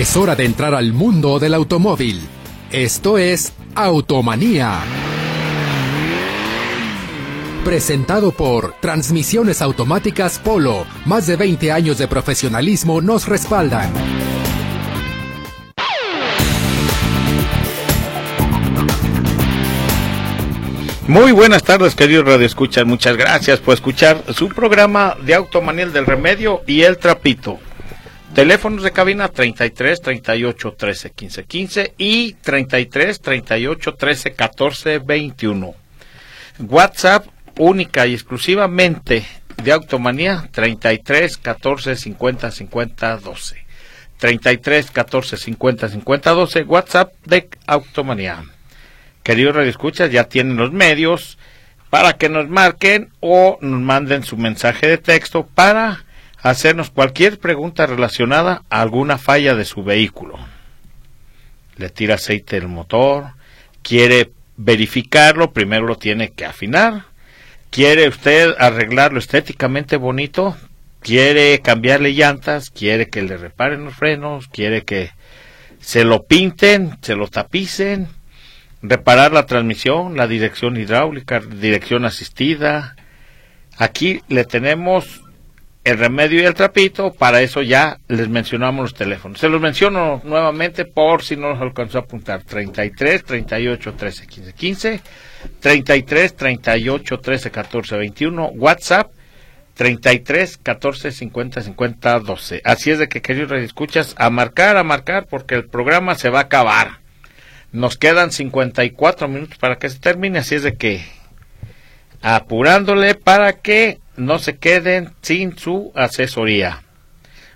Es hora de entrar al mundo del automóvil. Esto es Automanía. Presentado por Transmisiones Automáticas Polo. Más de 20 años de profesionalismo nos respaldan. Muy buenas tardes, queridos Radio Escuchas. Muchas gracias por escuchar su programa de Automaniel del Remedio y El Trapito. Teléfonos de cabina 33 38 13 15 15 y 33 38 13 14 21. WhatsApp única y exclusivamente de Automanía 33 14 50 50 12. 33 14 50 50 12 WhatsApp de Automanía. Queridos radioescuchas, ya tienen los medios para que nos marquen o nos manden su mensaje de texto para hacernos cualquier pregunta relacionada a alguna falla de su vehículo. Le tira aceite el motor, quiere verificarlo, primero lo tiene que afinar. ¿Quiere usted arreglarlo estéticamente bonito? ¿Quiere cambiarle llantas? ¿Quiere que le reparen los frenos? ¿Quiere que se lo pinten, se lo tapicen? reparar la transmisión, la dirección hidráulica, dirección asistida. Aquí le tenemos el remedio y el trapito, para eso ya les mencionamos los teléfonos. Se los menciono nuevamente por si no los alcanzó a apuntar. 33 38 13 15 15, 33 38 13 14 21, WhatsApp 33 14 50 50 12. Así es de que queridos escuchas a marcar, a marcar porque el programa se va a acabar. Nos quedan 54 minutos para que se termine, así es de que apurándole para que no se queden sin su asesoría.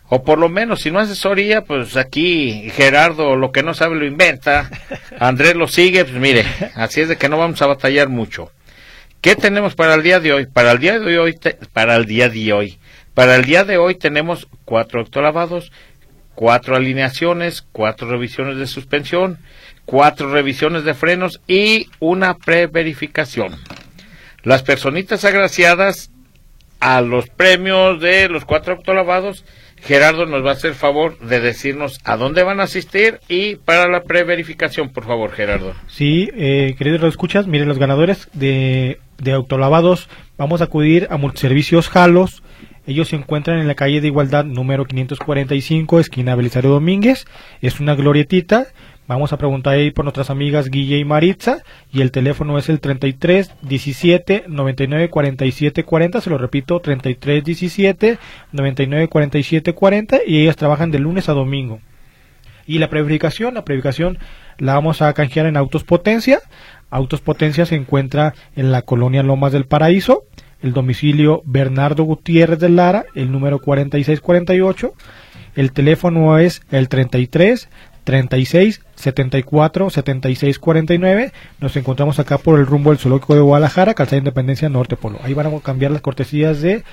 O por lo menos, si no asesoría, pues aquí Gerardo lo que no sabe lo inventa. Andrés lo sigue, pues mire, así es de que no vamos a batallar mucho. ¿Qué tenemos para el día de hoy? Para el día de hoy, para el día de hoy, para el día de hoy tenemos cuatro autolavados, cuatro alineaciones, cuatro revisiones de suspensión, cuatro revisiones de frenos y una preverificación. Las personitas agraciadas a los premios de los cuatro autolavados, Gerardo nos va a hacer favor de decirnos a dónde van a asistir y para la preverificación, por favor, Gerardo. Sí, eh, queridos los escuchas, miren, los ganadores de, de autolavados, vamos a acudir a Multiservicios Jalos. Ellos se encuentran en la calle de Igualdad número 545, esquina Belisario Domínguez. Es una glorietita. Vamos a preguntar ahí por nuestras amigas Guille y Maritza y el teléfono es el 33 17 99 47 40, se lo repito, 33 17 99 47 40 y ellas trabajan de lunes a domingo. Y la preverificación, la preverificación la vamos a canjear en Autos Potencia. Autos Potencia se encuentra en la colonia Lomas del Paraíso, el domicilio Bernardo Gutiérrez de Lara, el número 4648. El teléfono es el 33 36 74 76 49. Nos encontramos acá por el rumbo del Zoológico de Guadalajara, Calzada Independencia Norte Polo. Ahí van a cambiar las cortesías de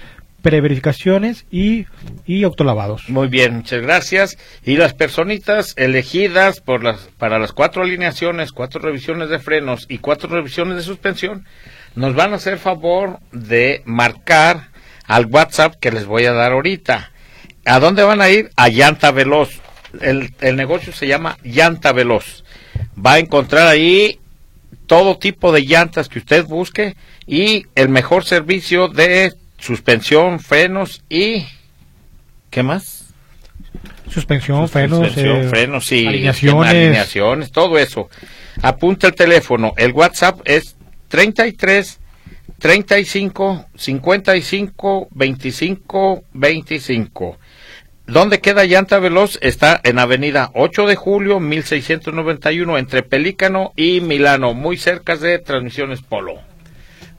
preverificaciones y, y autolavados. Muy bien, muchas gracias. Y las personitas elegidas por las, para las cuatro alineaciones, cuatro revisiones de frenos y cuatro revisiones de suspensión, nos van a hacer favor de marcar al WhatsApp que les voy a dar ahorita. ¿A dónde van a ir? A Llanta Veloz el, el negocio se llama Llanta Veloz. Va a encontrar ahí todo tipo de llantas que usted busque y el mejor servicio de suspensión, frenos y ¿qué más? Suspensión, frenos, eh, frenos y alineaciones. todo eso. Apunta el teléfono. El WhatsApp es 33 35 55 25 25. ¿Dónde queda Llanta Veloz? Está en Avenida 8 de Julio, 1691, entre Pelícano y Milano, muy cerca de Transmisiones Polo.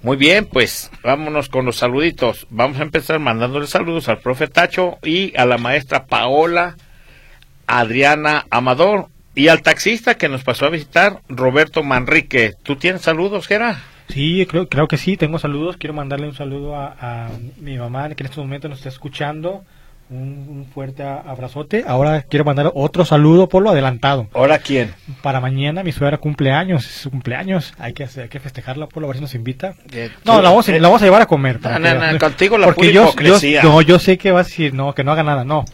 Muy bien, pues vámonos con los saluditos. Vamos a empezar mandándole saludos al profe Tacho y a la maestra Paola Adriana Amador y al taxista que nos pasó a visitar, Roberto Manrique. ¿Tú tienes saludos, Gera? Sí, creo, creo que sí, tengo saludos. Quiero mandarle un saludo a, a mi mamá que en este momento nos está escuchando un, fuerte abrazote. Ahora quiero mandar otro saludo por lo adelantado. ¿Ahora quién? Para mañana mi suegra cumpleaños, su cumpleaños. Hay que, hay que festejarla por lo, a ver si nos invita. Eh, no, la vamos, la vamos a llevar a comer. No, contigo la Porque yo, yo, no, yo sé que va a decir, no, que no haga nada, no.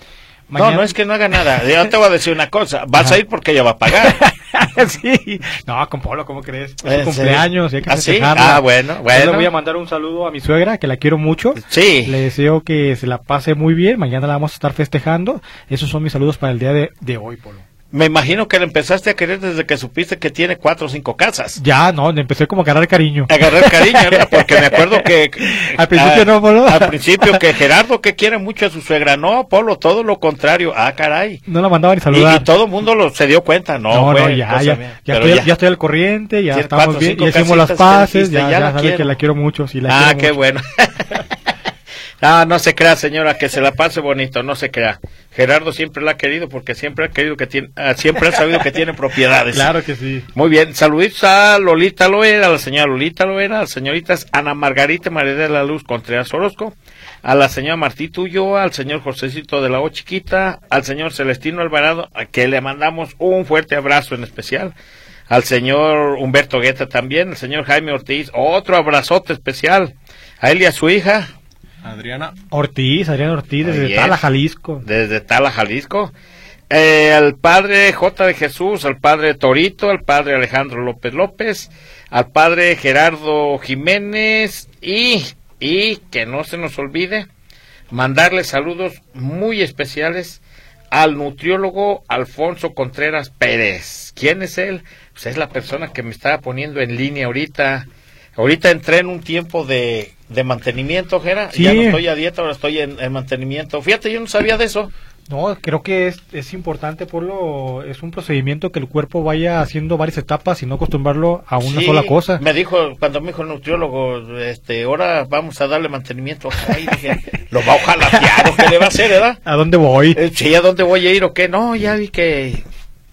No, no es que no haga nada. Yo te voy a decir una cosa. Vas a ir porque ella va a pagar. sí. No, con Polo, ¿cómo crees? Es su cumpleaños, hay que ¿Ah, Ah, bueno, bueno. le voy a mandar un saludo a mi suegra, que la quiero mucho. Sí. Le deseo que se la pase muy bien. Mañana la vamos a estar festejando. Esos son mis saludos para el día de, de hoy, Polo. Me imagino que le empezaste a querer desde que supiste que tiene cuatro o cinco casas. Ya, no, le empecé como a agarrar cariño. A agarrar cariño, Porque me acuerdo que... al principio no, Polo. Al principio que Gerardo que quiere mucho a su suegra. No, Polo, todo lo contrario. Ah, caray. No la mandaba ni saludar. Y, todo el mundo lo, se dio cuenta. No, no, ya, ya, estoy, ya, estoy, al corriente, ya estamos bien, ya hicimos las paces, ya, ya, sabe que la quiero mucho. Sí, la ah, qué bueno. Ah, no se crea, señora, que se la pase bonito, no se crea. Gerardo siempre la ha querido porque siempre ha querido que tiene, ah, siempre ha sabido que tiene propiedades. Claro que sí. Muy bien, saluditos a Lolita Loera, a la señora Lolita Loera, a las señoritas Ana Margarita María de la Luz Contreras Orozco, a la señora Martí Tuyo, al señor Josecito de la O Chiquita, al señor Celestino Alvarado, a que le mandamos un fuerte abrazo en especial al señor Humberto Guetta también, al señor Jaime Ortiz, otro abrazote especial, a él y a su hija, Adriana Ortiz, Adriana Ortiz, desde Tala, Jalisco. Desde Tala, Jalisco. Eh, al padre J. de Jesús, al padre Torito, al padre Alejandro López López, al padre Gerardo Jiménez y, y que no se nos olvide, mandarle saludos muy especiales al nutriólogo Alfonso Contreras Pérez. ¿Quién es él? Pues es la persona que me estaba poniendo en línea ahorita. Ahorita entré en un tiempo de de mantenimiento, Gera. Ya no estoy a dieta, ahora estoy en, mantenimiento. Fíjate, yo no sabía de eso. No, creo que es, es importante por lo es un procedimiento que el cuerpo vaya haciendo varias etapas y no acostumbrarlo a una sola cosa. Me dijo, cuando me dijo el nutriólogo, este, ahora vamos a darle mantenimiento. Ay, dije, lo va a ojalatear o qué le va a hacer, ¿verdad? ¿A dónde voy? Eh, sí, ¿a dónde voy a ir o qué? No, ya vi que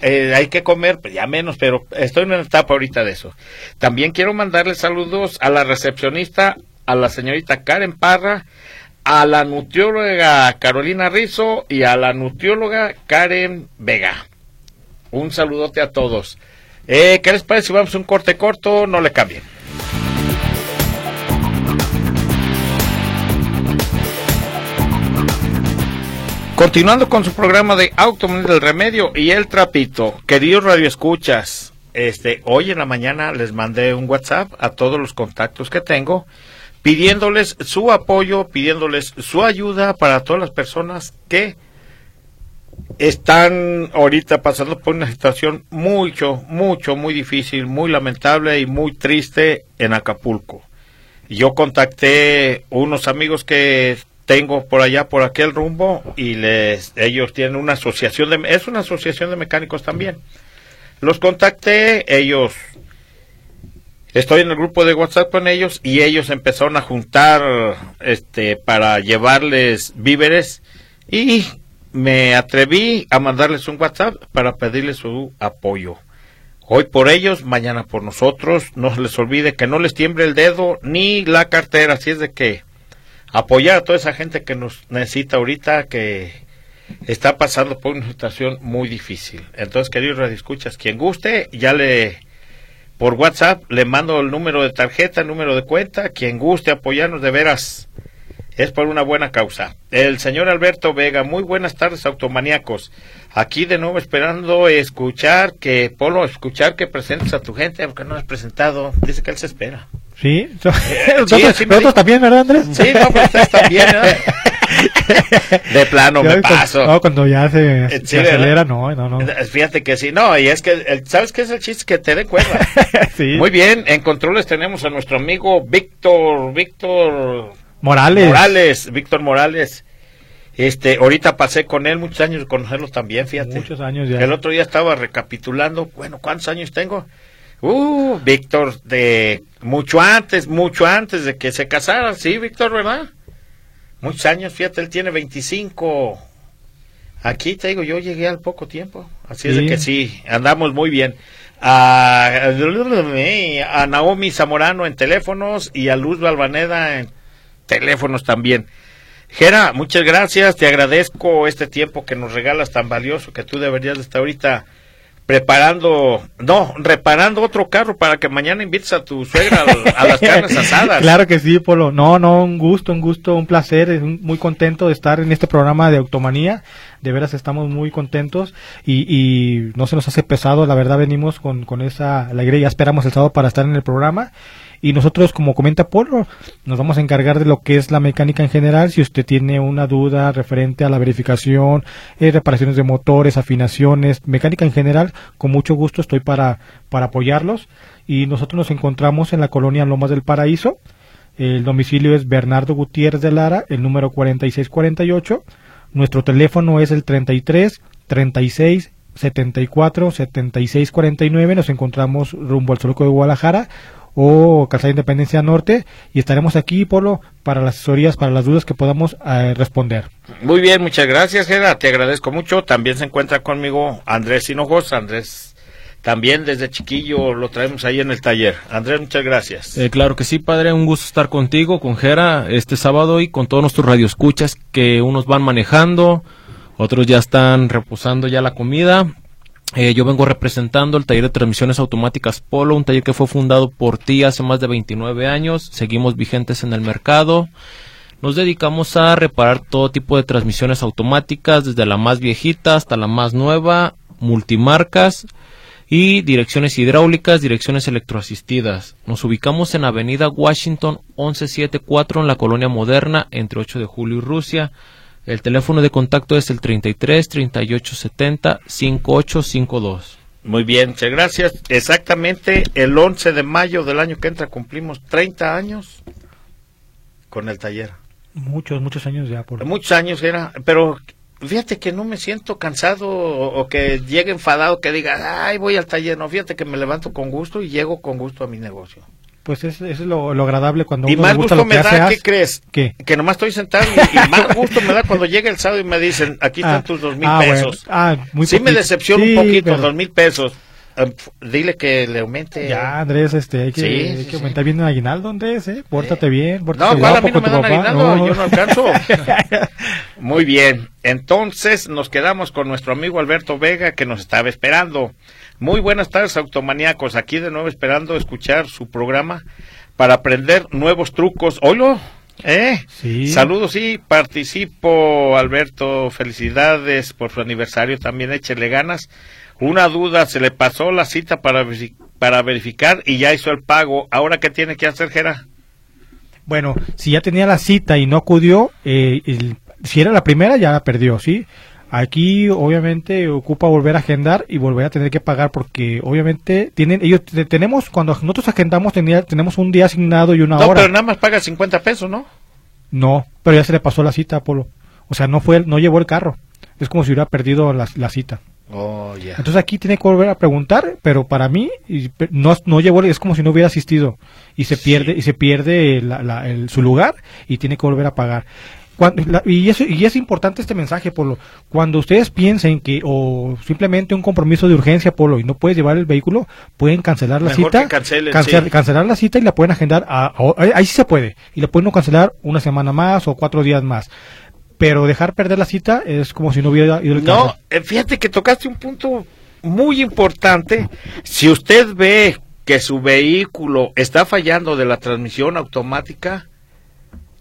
eh, hay que comer, pues ya menos, pero estoy en una etapa ahorita de eso. También quiero mandarle saludos a la recepcionista a la señorita Karen Parra, a la nutrióloga Carolina Rizo y a la nutrióloga Karen Vega. Un saludote a todos. Eh, ¿Qué les parece si vamos a un corte corto? No le cambien. Continuando con su programa de Automunidad del Remedio y el Trapito, queridos radioescuchas, este, hoy en la mañana les mandé un WhatsApp a todos los contactos que tengo pidiéndoles su apoyo, pidiéndoles su ayuda para todas las personas que están ahorita pasando por una situación mucho, mucho, muy difícil, muy lamentable y muy triste en Acapulco. Yo contacté unos amigos que tengo por allá, por aquel rumbo, y les, ellos tienen una asociación de, es una asociación de mecánicos también. Los contacté, ellos estoy en el grupo de WhatsApp con ellos y ellos empezaron a juntar este para llevarles víveres y me atreví a mandarles un WhatsApp para pedirles su apoyo. Hoy por ellos, mañana por nosotros. No se les olvide que no les tiemble el dedo ni la cartera. Así es de que apoyar a toda esa gente que nos necesita ahorita, que está pasando por una situación muy difícil. Entonces, queridos escuchas quien guste, ya le por WhatsApp, le mando el número de tarjeta, el número de cuenta, quien guste apoyarnos de veras. Es por una buena causa. El señor Alberto Vega, muy buenas tardes, automaníacos. Aquí de nuevo esperando escuchar que, Polo, escuchar que presentes a tu gente, aunque no has presentado. Dice que él se espera. Sí, eh, nosotros, también, ¿verdad, Andrés? Sí, no, pues ustedes también. De plano me paso. No, cuando ya se, eh, acelera, no, no, no. Fíjate que sí, no, y es que, ¿sabes qué es el chiste? Que te dé cuerda. sí. Muy bien, en controles tenemos a nuestro amigo Víctor, Víctor Morales. Morales, Víctor Morales. Este, ahorita pasé con él muchos años de conocerlo también, fíjate. Muchos años ya. El otro día estaba recapitulando, bueno, ¿cuántos años tengo? Uh, Víctor, de mucho antes, mucho antes de que se casara, sí, Víctor, ¿verdad? Muchos años, fíjate, él tiene 25. Aquí te digo, yo llegué al poco tiempo. Así es de que sí, andamos muy bien. A, a Naomi Zamorano en teléfonos y a Luz Balvaneda en teléfonos también. Gera, muchas gracias, te agradezco este tiempo que nos regalas tan valioso que tú deberías estar ahorita preparando, no, reparando otro carro para que mañana invites a tu suegra a, las carnes asadas. Claro que sí, Polo. No, no, un gusto, un gusto, un placer, muy contento de estar en este programa de Automanía. De veras estamos muy contentos y, y no se nos hace pesado, la verdad venimos con, con esa alegría, ya esperamos el sábado para estar en el programa y nosotros como comenta Polo nos vamos a encargar de lo que es la mecánica en general. Si usted tiene una duda referente a la verificación eh, reparaciones de motores afinaciones mecánica en general con mucho gusto estoy para para apoyarlos. Y nosotros nos encontramos en la colonia Lomas del Paraíso. El domicilio es Bernardo Gutiérrez de Lara el número 4648 nuestro teléfono es el 33 36 74 76 49 nos encontramos rumbo al Soluco de Guadalajara o Calzada Independencia Norte y estaremos aquí, Polo, para las asesorías, para las dudas que podamos eh, responder. Muy bien, muchas gracias, Gera, te agradezco mucho. También se encuentra conmigo Andrés Hinojosa. Andrés, también desde chiquillo lo traemos ahí en el taller. Andrés, muchas gracias. Eh, claro que sí, padre, un gusto estar contigo, con Gera, este sábado y con todos nuestros radioescuchas que unos van manejando, otros ya están reposando ya la comida eh, yo vengo representando el taller de transmisiones automáticas Polo, un taller que fue fundado por ti hace más de 29 años. Seguimos vigentes en el mercado. Nos dedicamos a reparar todo tipo de transmisiones automáticas, desde la más viejita hasta la más nueva, multimarcas y direcciones hidráulicas, direcciones electroasistidas. Nos ubicamos en Avenida Washington 1174 en la colonia moderna entre 8 de julio y Rusia. El teléfono de contacto es el 33 38 70 5852. Muy bien, muchas gracias. Exactamente el 11 de mayo del año que entra cumplimos 30 años con el taller. Muchos, muchos años ya. Por... Muchos años era, pero fíjate que no me siento cansado o, o, que llegue enfadado que diga, ay, voy al taller. No, fíjate que me levanto con gusto y llego con gusto a mi negocio pues es, es lo, lo, agradable cuando y uno más le gusta gusto lo que me hace, da, haz- ¿qué crees? ¿Qué? Que nomás estoy sentado y, y más gusto me da cuando llega el sábado y me dicen, aquí están Ah, tus dos mil ah, bueno. pesos. Ah, muy sí me decepciona Sí, un poquito, pero- dos mil pesos. Eh, dile que le aumente. Ya, Andrés, este, hay que, Sí, hay sí, que aumentar bien el aguinaldo, Andrés, ¿eh? Pórtate bien, pórtate No, ¿cuál a mí no me dan aguinaldo? Yo no alcanzo. Muy bien. Entonces nos quedamos con nuestro amigo Alberto Vega que nos estaba esperando. Muy buenas tardes, automaníacos. Aquí de nuevo esperando escuchar su programa para aprender nuevos trucos. ¿Oilo? ¿Eh? Sí. Saludos y participo, Alberto. Felicidades por su aniversario. También échele ganas. Una duda, se le pasó la cita para, para verificar y ya hizo el pago. ¿Ahora qué tiene que hacer, Gera? Bueno, si ya tenía la cita y no acudió, eh, el- si era la primera, ya la perdió, ¿sí? Aquí, obviamente, ocupa volver a agendar y volver a tener que pagar porque, obviamente, tienen ellos te- tenemos cuando nosotros agendamos tenía, tenemos un día asignado y una No, hora. pero nada más paga 50 pesos, ¿no? No, pero ya se le pasó la cita, Polo. O sea, no fue, no llevó el carro. Es como si hubiera perdido la, la cita. Oh, ya. Entonces aquí tiene que volver a preguntar, pero para mí no, no llevó, es como si no hubiera asistido y se pierde y se pierde la- la- el- su lugar y tiene que volver a pagar. Cuando, la- y, es importante este mensaje, Polo. Cuando ustedes piensen que, o simplemente un compromiso de urgencia, Polo, y no puedes llevar el vehículo, pueden cancelar la Mejor cita. que cancelen, cancel- sí. Cancelar la cita y la pueden agendar. A, a- ahí sí se puede. Y la pueden cancelar una semana más o cuatro días más. Pero dejar perder la cita es como si no hubiera ido el No, eh, fíjate que tocaste un punto muy importante. Si usted ve que su vehículo está fallando de la transmisión automática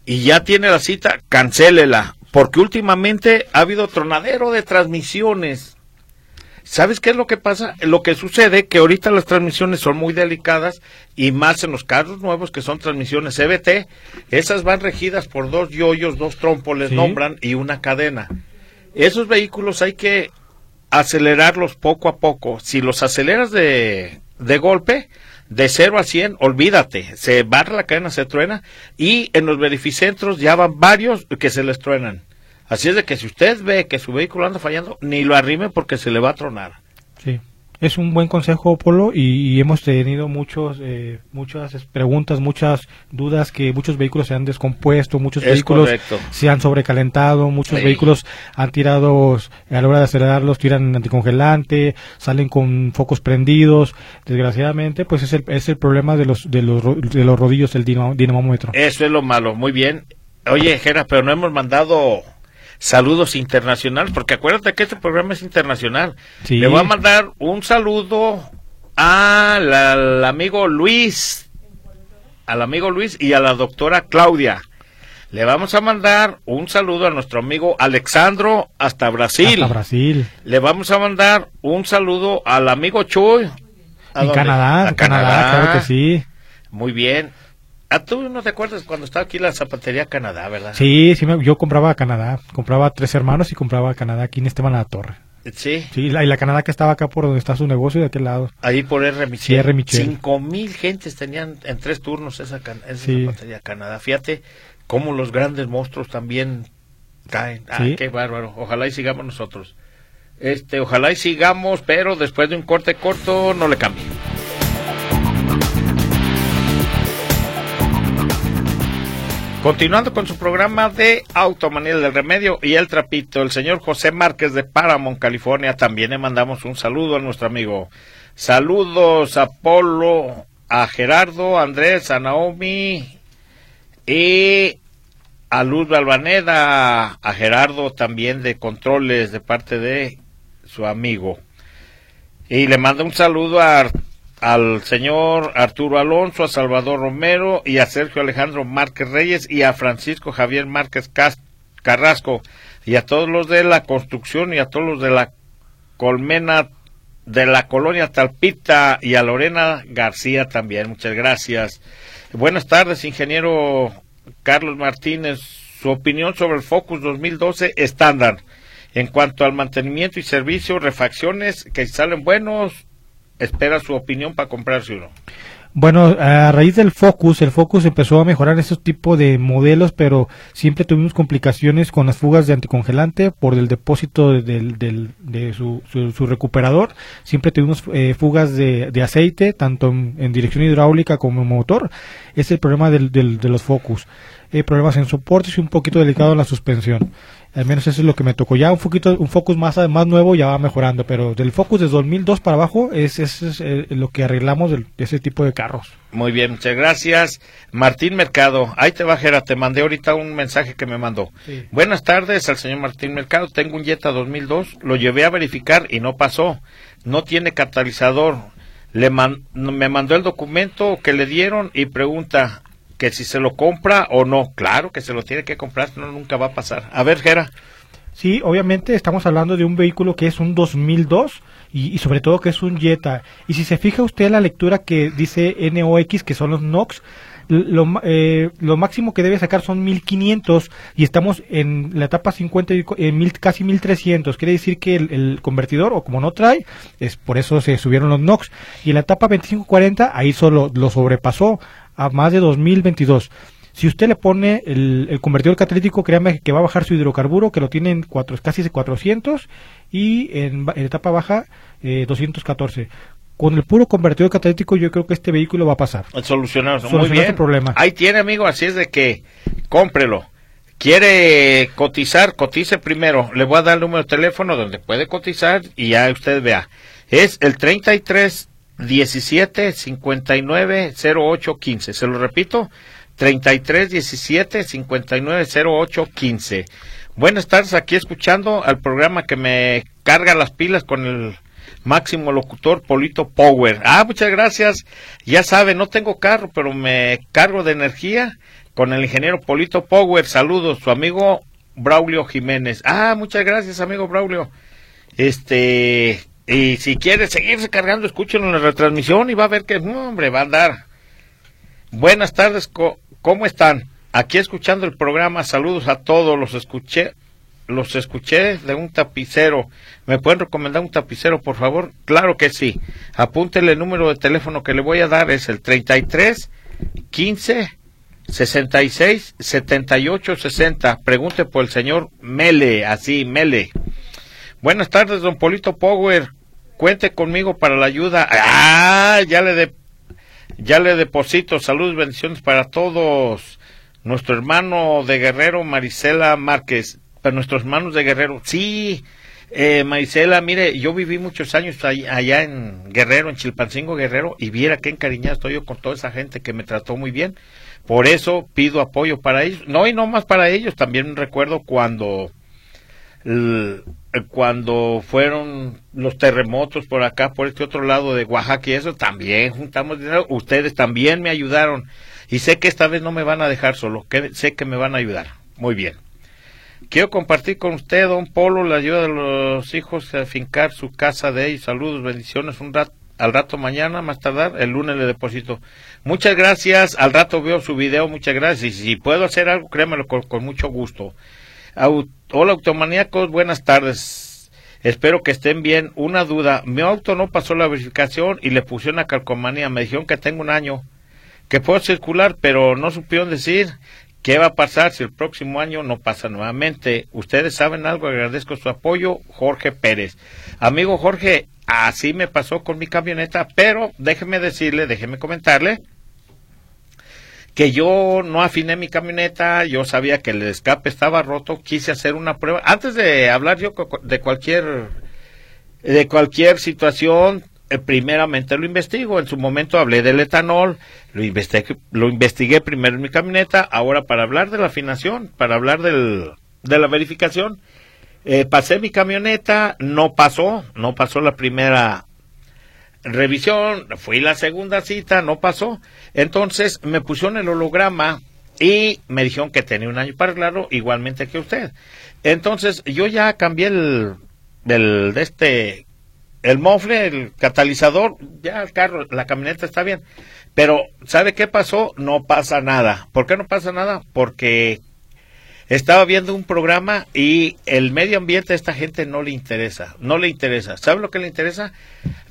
y ya tiene la cita, cancélela. Porque últimamente ha habido tronadero de transmisiones. ¿Sabes qué es lo que pasa? Lo que sucede que ahorita las transmisiones son muy delicadas y más en los carros nuevos que son transmisiones CBT, esas van regidas por dos yoyos, dos trompos les Sí. nombran y una cadena. Esos vehículos hay que acelerarlos poco a poco. Si los aceleras de, de golpe, de 0 a 100, olvídate, se barra la cadena, se truena y en los verificentros ya van varios que se les truenan. Así es de que si usted ve que su vehículo anda fallando, ni lo arrime porque se le va a tronar. Es un buen consejo, Polo, y, y hemos tenido muchos, eh, muchas preguntas, muchas dudas que muchos vehículos se han descompuesto, muchos Es vehículos correcto. se han sobrecalentado, muchos Sí. vehículos han tirado, a la hora de acelerarlos, tiran anticongelante, salen con focos prendidos. Desgraciadamente, pues es el, es el problema de los, de los, de los rodillos del dinamo- dinamómetro. Eso es lo malo, muy bien. Oye, Jera, pero no hemos mandado saludos internacionales, porque acuérdate que este programa es internacional. Sí. Le voy a mandar un saludo al, al amigo Luis, al amigo Luis y a la doctora Claudia. Le vamos a mandar un saludo a nuestro amigo Alexandro hasta Brasil. Hasta Brasil. Le vamos a mandar un saludo al amigo Chuy. ¿A En? Canadá, A en Canadá, claro que sí. Muy bien. ¿A tú no te acuerdas cuando estaba aquí la zapatería Canadá, verdad? Sí, sí, me- yo compraba a Canadá. Compraba a tres hermanos y compraba a Canadá aquí en Esteban La Torre. Sí, Sí, la, y la Canadá que estaba acá por donde está su negocio de aquel lado. ahí por R. Michel. Sí, R. Michel. Cinco mil gentes tenían en tres turnos esa, can- esa Sí. zapatería Canadá. Fíjate cómo los grandes monstruos también caen. Ah, Sí. qué bárbaro. Ojalá y sigamos nosotros. Este, ojalá y sigamos, pero después de un corte corto no le cambie. Continuando con su programa de Automanía del Remedio y el Trapito, el señor José Márquez de Paramount, California, también le mandamos un saludo a nuestro amigo. Saludos a Polo, a Gerardo, a Andrés, a Naomi y a Luz Balvaneda, a Gerardo también de controles de parte de su amigo. Y le manda un saludo a, al señor Arturo Alonso, a Salvador Romero y a Sergio Alejandro Márquez Reyes y a Francisco Javier Márquez Carrasco y a todos los de la construcción y a todos los de la colmena de la colonia Talpita y a Lorena García también. Muchas gracias. Buenas tardes, ingeniero Carlos Martínez. Su opinión sobre el Focus 2012 estándar. En cuanto al mantenimiento y servicio, refacciones que salen buenos, espera su opinión para comprarse uno. Bueno, a raíz del Focus, el Focus empezó a mejorar esos tipos de modelos, pero siempre tuvimos complicaciones con las fugas de anticongelante por el depósito de, del- del- de su, su- recuperador. Siempre tuvimos eh, fugas de, de aceite, tanto en, en dirección hidráulica como en motor. Es el problema del- del- de los Focus. Eh, problemas en soportes y un poquito delicado en la suspensión. Al menos eso es lo que me tocó. Ya un poquito, un Focus más, más nuevo ya va mejorando, pero del Focus de 2002 para abajo es, es, es, eh, lo que arreglamos de ese tipo de carros. Muy bien, muchas gracias. Martín Mercado, ahí te va, Jera, te mandé ahorita un mensaje que me mandó. Sí. Buenas tardes al señor Martín Mercado, tengo un Jetta 2002, lo llevé a verificar y no pasó, no tiene catalizador. Le man- me mandó el documento que le dieron y pregunta que si se lo compra o no. Claro que se lo tiene que comprar, no nunca va a pasar. A ver, Jera. Sí, obviamente estamos hablando de un vehículo que es un 2002 y, y sobre todo que es un Jetta. Y si se fija usted la lectura que dice NOx, que son los NOx, lo, eh, lo máximo que debe sacar son 1500 y estamos en la etapa 50 y co- en mil, casi 1300. Quiere decir que el, el convertidor, o como no trae, es por eso se subieron los NOx. Y en la etapa 2540 ahí solo lo sobrepasó a más de 2022. Si usted le pone el, el convertidor catalítico, créame que va a bajar su hidrocarburo, que lo tiene en cuatro, casi 400 y en, etapa baja eh, 214. Con el puro convertidor catalítico yo creo que este vehículo va a pasar. Solucionar, muy Solucionar bien. su problema. Ahí tiene, amigo, así es de que cómprelo. Quiere cotizar, cotice primero. Le voy a dar el número de teléfono donde puede cotizar y ya usted vea. Es el 33 17 59 08 15. Se lo repito, 33 17 59 08 15. Buenas tardes, aquí escuchando al programa que me carga las pilas con el máximo locutor Polito Power. Ah, muchas gracias. Ya sabe, no tengo carro, pero me cargo de energía con el ingeniero Polito Power. Saludos, su amigo Braulio Jiménez. Ah, muchas gracias, amigo Braulio. Este, y si quiere seguirse cargando, escúchenlo en la retransmisión y va a ver que, hombre, va a andar. Buenas tardes, ¿cómo están? Aquí escuchando el programa, saludos a todos, los escuché, los escuché de un tapicero. ¿Me pueden recomendar un tapicero, por favor? Claro que sí. Apúntele el número de teléfono que le voy a dar, es el 33 15 66 78 60. Pregunte por el señor Mele, así, Mele. Buenas tardes, don Polito Power. Cuente conmigo para la ayuda. Ah, ya le de, ya le deposito. Saludos, bendiciones para todos. Nuestro hermano de Guerrero, Marisela Márquez. Para nuestros hermanos de Guerrero. Sí, eh, Marisela, mire, yo viví muchos años allá en Guerrero, en Chilpancingo Guerrero, y viera qué encariñado estoy yo con toda esa gente que me trató muy bien. Por eso pido apoyo para ellos. No, y no más para ellos. También recuerdo cuando cuando fueron los terremotos por acá, por este otro lado de Oaxaca y eso, también juntamos dinero. Ustedes también me ayudaron. y sé que esta vez no me van a dejar solo, que sé que me van a ayudar. Muy bien. Quiero compartir con usted, don Polo, la ayuda de los hijos a fincar su casa de ellos. Saludos, bendiciones. Un rato, al rato mañana, más tardar, el lunes le deposito. Muchas gracias. Al rato veo su video. Muchas gracias. Y si puedo hacer algo, créemelo con, con mucho gusto. Hola, automaníacos. Buenas tardes. Espero que estén bien. Una duda. Mi auto no pasó la verificación y le puse una calcomanía. Me dijeron que tengo un año. Que puedo circular, pero no supieron decir ¿Qué va a pasar si el próximo año no pasa nuevamente? Ustedes saben algo, agradezco su apoyo, Jorge Pérez. Amigo Jorge, así me pasó con mi camioneta, pero déjeme decirle, déjeme comentarle que yo no afiné mi camioneta, yo sabía que el escape estaba roto, quise hacer una prueba. Antes de hablar yo de cualquier de cualquier situación, eh, primeramente lo investigo. En su momento hablé del etanol, lo investigué, lo investigué primero en mi camioneta. Ahora, para hablar de la afinación, para hablar del, de la verificación, eh, pasé mi camioneta, no pasó, no pasó la primera revisión, fui la segunda cita, no pasó. Entonces me pusieron el holograma y me dijeron que tenía un año para arreglarlo, igualmente que usted. Entonces yo ya cambié el, el de este el mofle, el catalizador, ya el carro, la camioneta está bien. Pero, ¿sabe qué pasó? No pasa nada. ¿Por qué no pasa nada? Porque estaba viendo un programa y el medio ambiente a esta gente no le interesa, no le interesa. ¿Sabe lo que le interesa?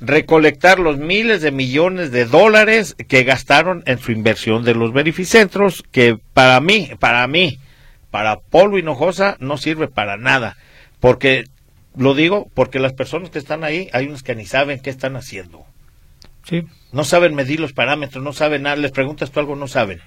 Recolectar los miles de millones de dólares que gastaron en su inversión de los verificentros, que para mí, para mí, para Polo Hinojosa no sirve para nada, porque lo digo porque las personas que están ahí, hay unos que ni saben qué están haciendo. Sí. No saben medir los parámetros, no saben nada, les preguntas tú algo, no saben.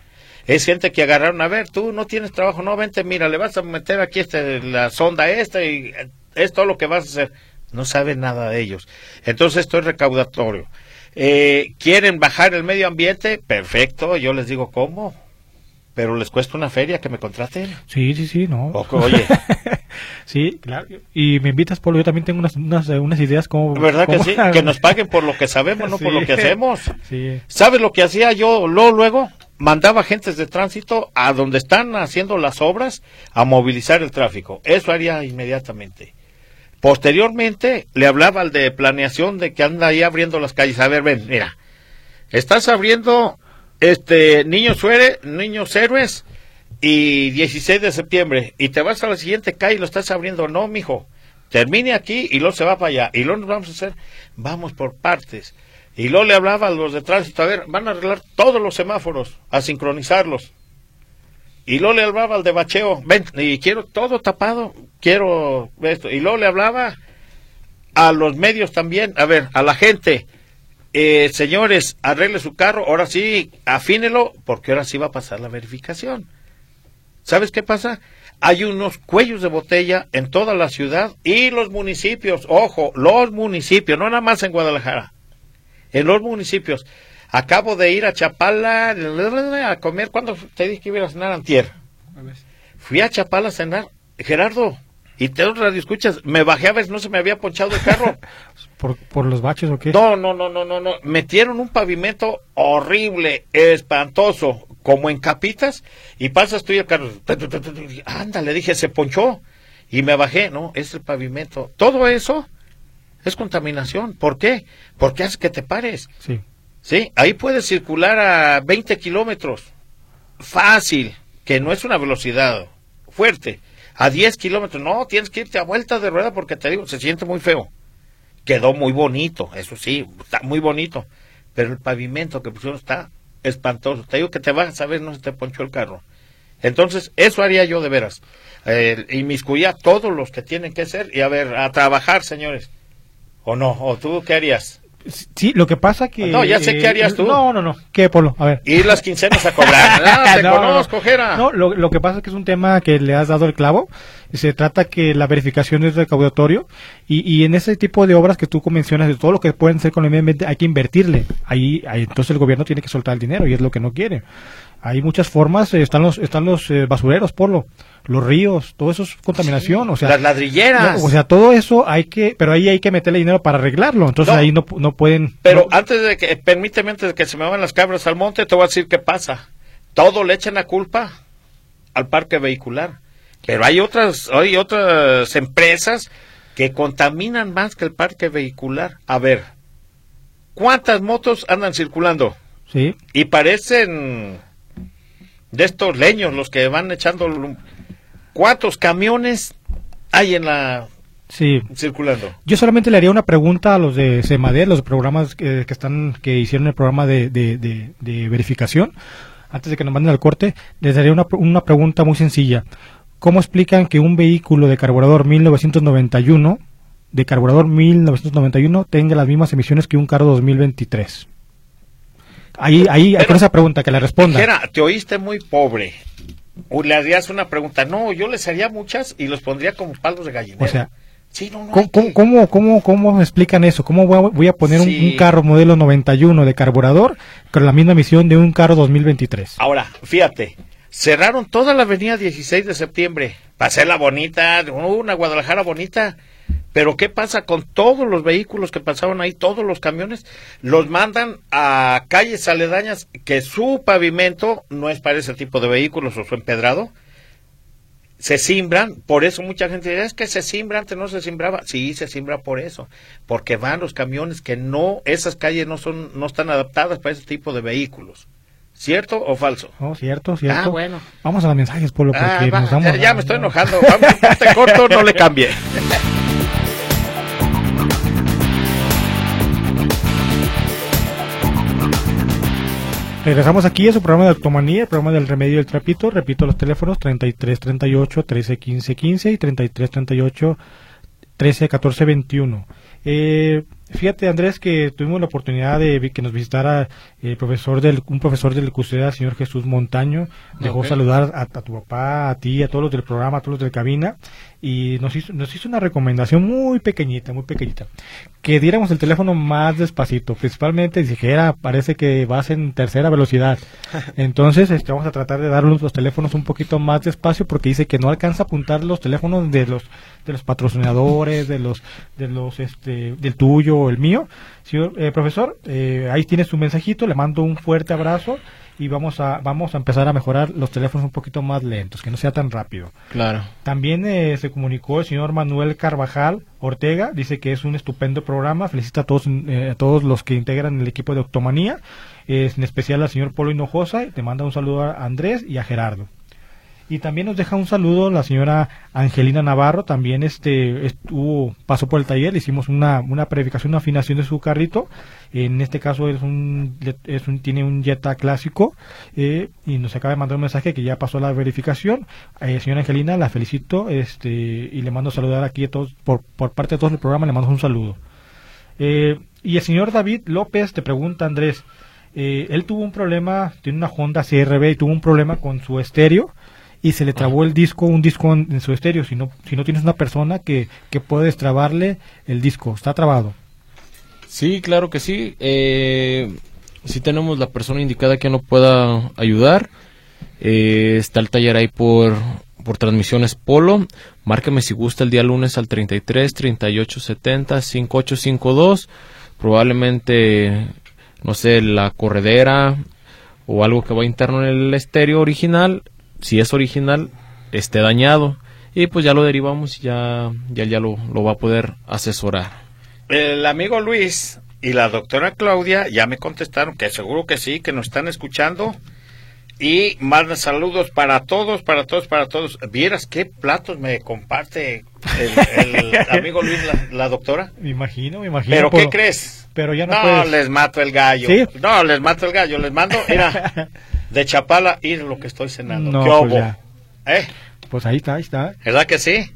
Es gente que agarraron, a ver, tú no tienes trabajo, no, vente, mira, le vas a meter aquí este, la sonda esta y es todo lo que vas a hacer. No saben nada de ellos. Entonces esto es recaudatorio. Eh, ¿Quieren bajar el medio ambiente? Perfecto, yo les digo cómo pero les cuesta una feria que me contraten. Sí, sí, sí, no. oye. sí, claro. Y me invitas, Polo, yo también tengo unas, unas, unas ideas como... ¿Verdad que sí? Que nos paguen por lo que sabemos, no por lo que hacemos. Sí. ¿Sabes lo que hacía yo luego, luego? Mandaba agentes de tránsito a donde están haciendo las obras a movilizar el tráfico. Eso haría inmediatamente. Posteriormente le hablaba al de planeación de que anda ahí abriendo las calles. A ver, ven, mira. Estás abriendo este, Niños, suere, niños Héroes y 16 de septiembre. Y te vas a la siguiente calle y lo estás abriendo. No, mijo. Termine aquí y luego se va para allá. Y luego nos vamos a hacer, vamos por partes. Y luego le hablaba a los de tránsito, a ver, van a arreglar todos los semáforos, a sincronizarlos. Y luego le hablaba al de bacheo, ven, y quiero todo tapado, quiero esto. Y luego le hablaba a los medios también, a ver, a la gente, eh, señores, arregle su carro, ahora sí, afínelo, porque ahora sí va a pasar la verificación. ¿Sabes qué pasa? Hay unos cuellos de botella en toda la ciudad y los municipios, ojo, los municipios, no nada más en Guadalajara, en los municipios. Acabo de ir a Chapala a comer, ¿cuándo te dije que iba a cenar antier? Fui a Chapala a cenar. Gerardo, y te radio escuchas, me bajé a ver si no se me había ponchado el carro. ¿Por, ¿Por los baches o qué? No, no, no, no, no, no. Metieron un pavimento horrible, espantoso, como en capitas, y pasas tú y el carro. Ándale, dije, se ponchó. Y me bajé, no, es el pavimento. Todo eso es contaminación. ¿Por qué? Porque hace que te pares. Sí. Sí, ahí puedes circular a 20 kilómetros. Fácil, que no es una velocidad fuerte a 10 kilómetros. No, tienes que irte a vuelta de rueda porque te digo, se siente muy feo. Quedó muy bonito, eso sí, está muy bonito. Pero el pavimento que pusieron está espantoso. Te digo que te vas a ver, no se te ponchó el carro. Entonces, eso haría yo de veras. Eh, inmiscuía a todos los que tienen que ser y a ver, a trabajar, señores. ¿O no? ¿O tú qué harías? Sí, lo que pasa que... No, ya sé qué harías tú. No, no, no. ¿Qué, Polo? A ver. Ir las quincenas a cobrar. no, te conozco, Jera. No, lo, lo, que pasa es que es un tema que le has dado el clavo. Se trata que la verificación es recaudatorio y, y en ese tipo de obras que tú mencionas, de todo lo que pueden ser con el medio hay que invertirle. Ahí, ahí entonces el gobierno tiene que soltar el dinero y es lo que no quiere. Hay muchas formas, eh, están los, están los eh, basureros, Polo los ríos, todo eso es contaminación, o sea, las ladrilleras. o sea, todo eso hay que, pero ahí hay que meterle dinero para arreglarlo, entonces ahí no, no pueden. Pero antes de que, permíteme antes de que se me van las cabras al monte, te voy a decir qué pasa. todo le echan la culpa al parque vehicular. Pero hay otras, hay otras empresas que contaminan más que el parque vehicular. A ver, ¿cuántas motos andan circulando? Sí. Y parecen de estos leños los que van echando. ¿Cuántos camiones hay en la Sí. circulando? Yo solamente le haría una pregunta a los de Semade, los programas que, que están que hicieron el programa de, de, de- de verificación. Antes de que nos manden al corte, les haría una, una pregunta muy sencilla. ¿Cómo explican que un vehículo de carburador 1991, de carburador 1991, tenga las mismas emisiones que un carro 2023? Ahí, ahí, Pero- con esa pregunta, que la responda. Te oíste muy pobre. O le harías una pregunta. No, yo les haría muchas y los pondría como palos de gallinero. O sea, sí, no, no, ¿Cómo, que- cómo, cómo- cómo explican eso? ¿Cómo voy a, poner un, Sí. un carro modelo 91 de carburador con la misma emisión de un carro 2023? Ahora, fíjate, cerraron toda la avenida 16 de septiembre para hacerla bonita, una Guadalajara bonita. Pero ¿qué pasa con todos los vehículos que pasaban ahí, todos los camiones? Los mandan a calles aledañas que su pavimento no es para ese tipo de vehículos o su empedrado. Se simbran, por eso mucha gente dice, es que se simbra, antes no se simbraba. Sí, se simbra por eso, porque van los camiones que no, esas calles no son, no están adaptadas para ese tipo de vehículos. ¿Cierto o falso? Oh, cierto, cierto. Ah, bueno. Vamos a los mensajes, Polo, porque Ah, va, nos vamos ya, ya a- me estoy enojando. Vamos, este corto no le cambie. Regresamos aquí a su programa de Automanía, el programa del remedio del trapito. Repito los teléfonos 33 38 13 15 15 y 33 38 13 14 21. Eh, fíjate Andrés que tuvimos la oportunidad de que nos visitara el profesor del un profesor del CUSEDA, señor Jesús Montaño, dejó saludar a, a tu papá, a ti, a todos los del programa, a todos los del cabina y nos hizo nos hizo una recomendación muy pequeñita, muy pequeñita, que diéramos el teléfono más despacito, principalmente dijera, parece que vas en tercera velocidad. Entonces, este, vamos a tratar de darles los teléfonos un poquito más despacio porque dice que no alcanza a apuntar los teléfonos de los de los patrocinadores, de los de los este del tuyo o el mío. Señor eh, profesor, eh, ahí tiene su mensajito, le mando un fuerte abrazo y vamos a vamos a empezar a mejorar los teléfonos un poquito más lentos, que no sea tan rápido. Claro. También eh, se comunicó el señor Manuel Carvajal Ortega, dice que es un estupendo programa, felicita a todos, eh, a todos los que integran el equipo de Octomanía, eh, en especial al señor Polo Hinojosa, y te manda un saludo a Andrés y a Gerardo. Y también nos deja un saludo la señora Angelina Navarro, también este estuvo, pasó por el taller, le hicimos una, una verificación, una afinación de su carrito, en este caso es un, es un tiene un Jetta clásico, eh, y nos acaba de mandar un mensaje que ya pasó la verificación, eh, señora Angelina, la felicito, este, y le mando saludar aquí a todos, por, por parte de todos el programa, le mando un saludo. Eh, y el señor David López te pregunta, Andrés, eh, él tuvo un problema, tiene una Honda CRB y tuvo un problema con su estéreo y se le trabó el disco, un disco en, su estéreo. Si no, si no tienes una persona que, que puede destrabarle el disco, está trabado. Sí, claro que sí. Eh, si tenemos la persona indicada que nos pueda ayudar. Eh, está el taller ahí por, por transmisiones Polo. Márqueme si gusta el día lunes al 33 38 70 5852. Probablemente, no sé, la corredera o algo que va interno en el estéreo original. Si es original, esté dañado. Y pues ya lo derivamos y ya, ya, ya lo, lo va a poder asesorar. El amigo Luis y la doctora Claudia ya me contestaron que seguro que sí, que nos están escuchando. Y mandan saludos para todos, para todos, para todos. ¿Vieras qué platos me comparte el, el amigo Luis, la, la doctora? Me imagino, me imagino. ¿Pero qué crees? Pero ya no, No, puedes. les mato el gallo. ¿Sí? No, les mato el gallo. Les mando, mira, de Chapala, ir lo que estoy cenando. No, ¿Qué pues. ¿Eh? Pues ahí está, ahí está. ¿Verdad que sí?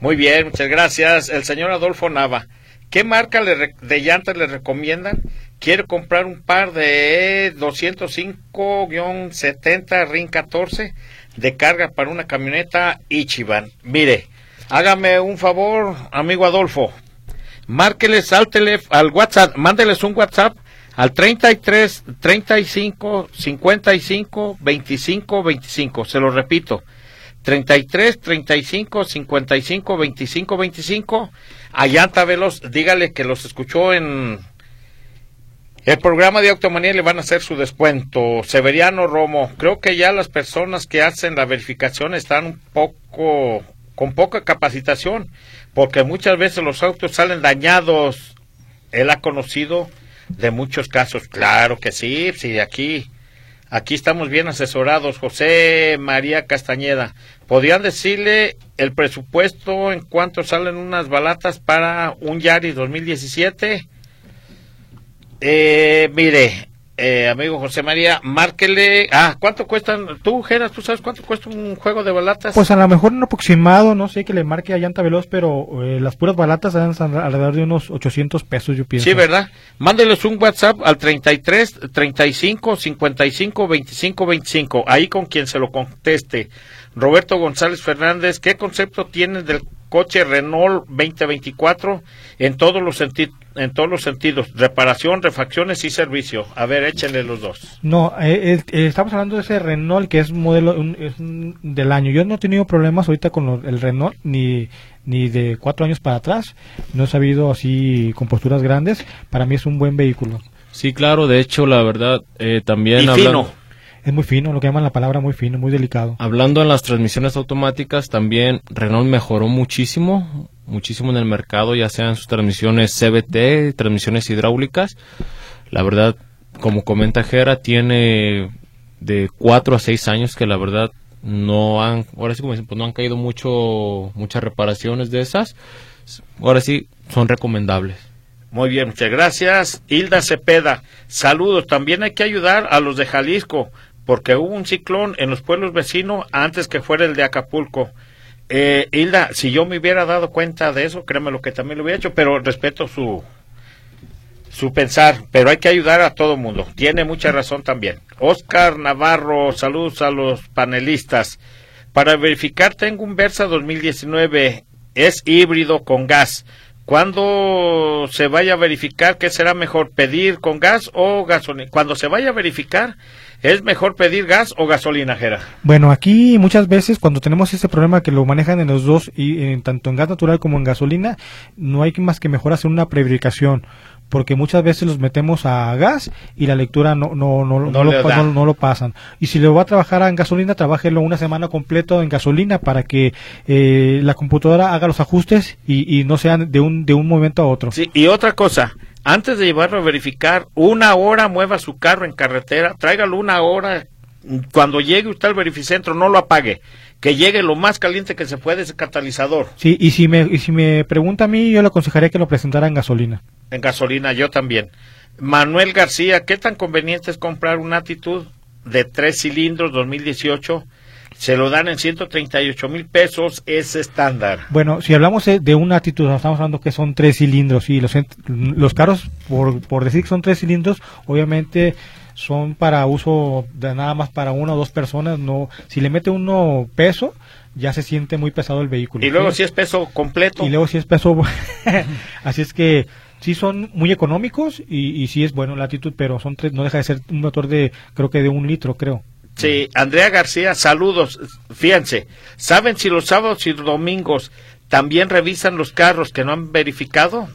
Muy bien, muchas gracias. El señor Adolfo Nava. ¿Qué marca de llantas le recomiendan? Quiere comprar un par de 205-70 RIN 14 de carga para una camioneta Ichiban. Mire, hágame un favor, amigo Adolfo. Márqueles al al WhatsApp, mándeles un WhatsApp al 33 35 55 25 25. Se lo repito. 33 35 55 25 25 a Llanta Veloz, dígale que los escuchó en El programa de Automanía le van a hacer su descuento. Severiano Romo, creo que ya las personas que hacen la verificación están un poco con poca capacitación, porque muchas veces los autos salen dañados. Él ha conocido de muchos casos. Claro que sí, sí, aquí Aquí estamos bien asesorados. José María Castañeda, ¿podrían decirle el presupuesto en cuánto salen unas balatas para un Yaris 2017? Eh, mire, eh, amigo José María, márquele. Ah, ¿cuánto cuestan? Tú, Geras, ¿tú sabes cuánto cuesta un juego de balatas? Pues a lo mejor un aproximado, no sé, que le marque a llanta veloz, pero eh, las puras balatas dan alrededor de unos 800 pesos, yo pienso. Sí, ¿verdad? Mándeles un WhatsApp al 33 35 55 25 25, ahí con quien se lo conteste. Roberto González Fernández, ¿qué concepto tienes del coche Renault 2024 en todos los sentidos? en todos los sentidos, reparación, refacciones y servicio. A ver, échenle los dos. No, eh, eh, estamos hablando de ese Renault que es modelo es del año. Yo no he tenido problemas ahorita con el Renault ni ni de cuatro años para atrás. No he sabido así con posturas grandes. Para mí es un buen vehículo. Sí, claro. De hecho, la verdad, eh, también y fino. Es muy fino, lo que llaman la palabra muy fino, muy delicado. Hablando en las transmisiones automáticas, también Renault mejoró muchísimo muchísimo en el mercado, ya sean sus transmisiones CBT, transmisiones hidráulicas. La verdad, como comenta Jera, tiene de 4 a 6 años que la verdad no han, ahora sí como dicen, pues no han caído mucho, muchas reparaciones de esas. Ahora sí, son recomendables. Muy bien, muchas gracias. Hilda Cepeda, saludos. También hay que ayudar a los de Jalisco, porque hubo un ciclón en los pueblos vecinos antes que fuera el de Acapulco. Eh, Hilda, si yo me hubiera dado cuenta de eso, créeme lo que también lo hubiera hecho, pero respeto su, su pensar, pero hay que ayudar a todo mundo. Tiene mucha razón también. Oscar Navarro, saludos a los panelistas. Para verificar, tengo un Versa 2019, es híbrido con gas. ¿Cuándo se vaya a verificar qué será mejor, pedir con gas o gasolina? Cuando se vaya a verificar, ¿Es mejor pedir gas o gasolina, Jera? Bueno, aquí muchas veces cuando tenemos ese problema que lo manejan en los dos, y en, tanto en gas natural como en gasolina, no hay más que mejor hacer una preverificación porque muchas veces los metemos a gas y la lectura no no no, no, lo, lo, pasan. Y si lo va a trabajar en gasolina trabájelo una semana completo en gasolina para que eh, la computadora haga los ajustes y, y no sean de un de un momento a otro. Sí y otra cosa antes de llevarlo a verificar, una hora mueva su carro en carretera, tráigalo una hora, cuando llegue usted al verificentro no lo apague, que llegue lo más caliente que se puede ese catalizador. Sí, y si me, y si me pregunta a mí, yo le aconsejaría que lo presentara en gasolina. En gasolina, yo también. Manuel García, ¿qué tan conveniente es comprar una actitud de tres cilindros 2018 se lo dan en 138 mil pesos, es estándar. Bueno, si hablamos de una actitud, estamos hablando que son tres cilindros y los, los carros, por, por decir que son tres cilindros, obviamente son para uso de nada más para una o dos personas. No, si le mete uno peso, ya se siente muy pesado el vehículo. Y luego si es peso completo. Y luego si es peso, así es que sí son muy económicos y, y sí es bueno la actitud, pero son tres, no deja de ser un motor de, creo que de un litro, creo. Sí, Andrea García, saludos. Fíjense, ¿saben si los sábados y domingos también revisan los carros que no han verificado?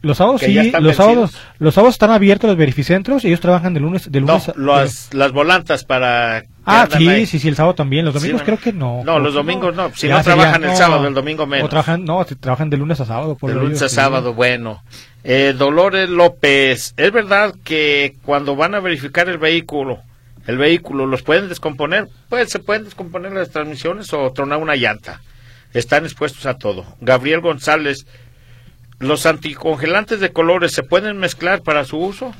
Los sábados sí, los sábados, los sábados están abiertos los verificentros y ellos trabajan de lunes, de lunes no, las, las volantas para Ah, sí, sí, sí, el sábado también. Los domingos creo que no. No, los domingos no. Si no trabajan el sábado, el domingo menos. O trabajan, no, trabajan de lunes a sábado. Por de lunes a sábado, bueno. Eh, Dolores López, ¿es verdad que cuando van a verificar el vehículo el vehículo, ¿los pueden descomponer? Pues se pueden descomponer las transmisiones o tronar una llanta. Están expuestos a todo. Gabriel González, ¿los anticongelantes de colores se pueden mezclar para su uso?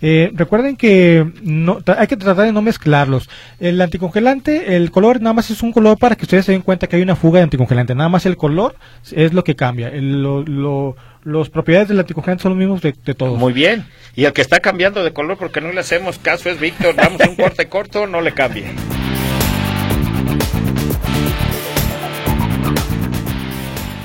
Eh, recuerden que no, hay que tratar de no mezclarlos. El anticongelante, el color nada más es un color para que ustedes se den cuenta que hay una fuga de anticongelante. Nada más el color es lo que cambia. El, lo, los propiedades del anticongelante son los mismos de, de, todos. Muy bien. Y el que está cambiando de color porque no le hacemos caso es Víctor. Damos un corte corto, no le cambie.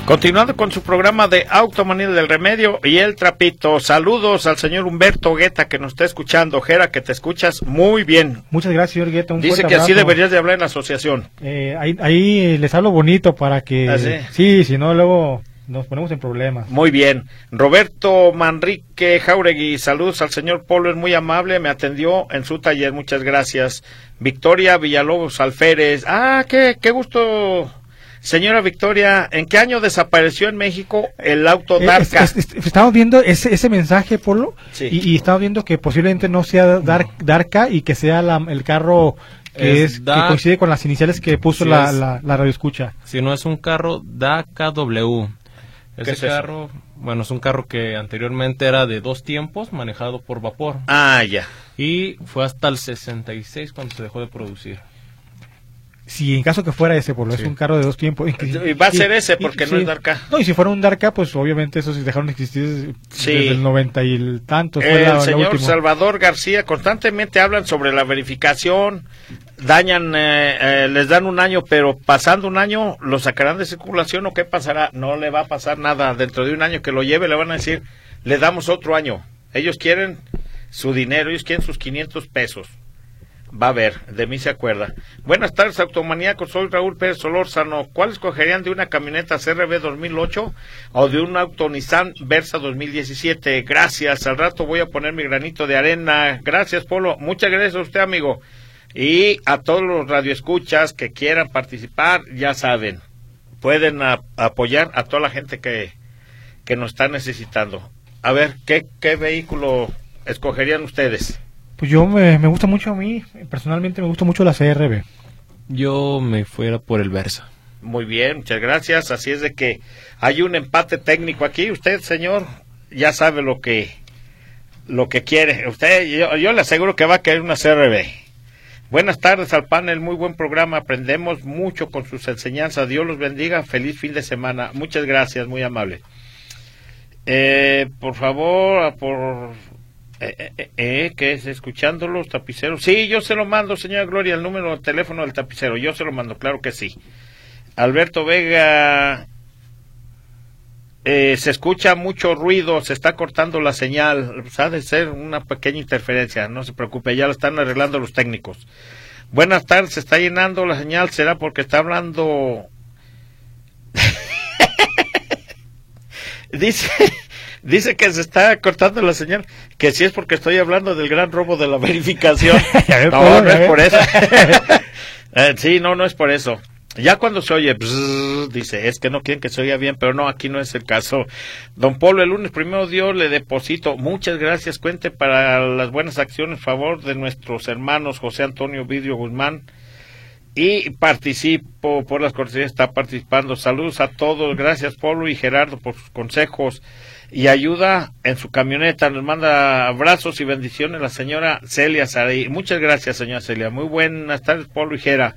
Continuando con su programa de Automanía del Remedio y el Trapito, saludos al señor Humberto Guetta que nos está escuchando. Jera, que te escuchas muy bien. Muchas gracias, señor Guetta. Dice que así deberías de hablar en la asociación. Eh, ahí, les hablo bonito para que... ¿Ah, sí? si no luego... nos ponemos en problemas. Muy bien. Roberto Manrique Jauregui, saludos al señor Polo, es muy amable, me atendió en su taller, muchas gracias. Victoria Villalobos Alférez, ah, qué, qué gusto. Señora Victoria, ¿en qué año desapareció en México el auto Eh, Darka? es- es- estamos viendo ese, ese mensaje, Polo, Sí. y, y estamos viendo que posiblemente no sea Dar- Darka y que sea la- el carro que, Es es, que Dar- coincide con las iniciales que puso la, la radio escucha. Si no es un carro DAKW. ¿Qué Ese es carro, bueno, es un carro que anteriormente era de dos tiempos, manejado por vapor. Ah, ya. Y fue hasta el 66 cuando se dejó de producir. Si en caso que fuera ese, Polo, es Sí. un carro de dos tiempos. Y va a ser ese, porque no es Darka. No, y si fuera un Darka, pues obviamente esos dejaron de existir Sí. desde el 90 y el tanto. El la señor. Salvador García constantemente hablan sobre la verificación, dañan, eh, eh, les dan un año, pero pasando un año lo sacarán de circulación o qué pasará. No le va a pasar nada. Dentro de un año que lo lleve le van a decir, le damos otro año. Ellos quieren su dinero, ellos quieren sus 500 pesos. Va a ver, de mí se acuerda. Buenas tardes, Automaníacos. Soy Raúl Pérez Solórzano. ¿Cuál escogerían de una camioneta CRB 2008 o de un auto Nissan Versa 2017? Gracias. Al rato voy a poner mi granito de arena. Gracias, Polo. Muchas gracias a usted, amigo. Y a todos los radioescuchas que quieran participar, ya saben, pueden apoyar a toda la gente que, que nos está necesitando. A ver, ¿qué, qué vehículo escogerían ustedes? Pues yo me, me gusta mucho a mí, personalmente me gusta mucho la CRB. Yo me fuera por el Versa. Muy bien, muchas gracias. Así es de que hay un empate técnico aquí. Usted, señor, ya sabe lo que lo que quiere. Usted, yo, yo le aseguro que va a querer una CRB. Buenas tardes al panel, muy buen programa. Aprendemos mucho con sus enseñanzas. Dios los bendiga. Feliz fin de semana. Muchas gracias, muy amable. Eh, por favor, a por eh, eh, eh, eh, ¿qué es? ¿Escuchando los tapiceros? Sí, yo se lo mando, señora Gloria, el número de teléfono del tapicero. Yo se lo mando, claro que sí. Alberto Vega, eh, se escucha mucho ruido, se está cortando la señal. Pues ha de ser una pequeña interferencia, no se preocupe, ya lo están arreglando los técnicos. Buenas tardes, se está llenando la señal, será porque está hablando. dice, dice que se está cortando la señal, que si es porque estoy hablando del gran robo de la verificación. No, no es por eso. Eh, sí, no, no es por eso. Ya cuando se oye, bzz, dice, es que no quieren que se oiga bien, pero no, aquí no es el caso. Don Polo, el lunes primero Dios le deposito. Muchas gracias, cuente para las buenas acciones, favor de nuestros hermanos José Antonio Vidrio Guzmán. Y participo por las cortesías, está participando. Saludos a todos, gracias Polo y Gerardo por sus consejos y ayuda en su camioneta. Nos manda abrazos y bendiciones la señora Celia Saray. Muchas gracias, señora Celia. Muy buenas tardes, Polo y Gera.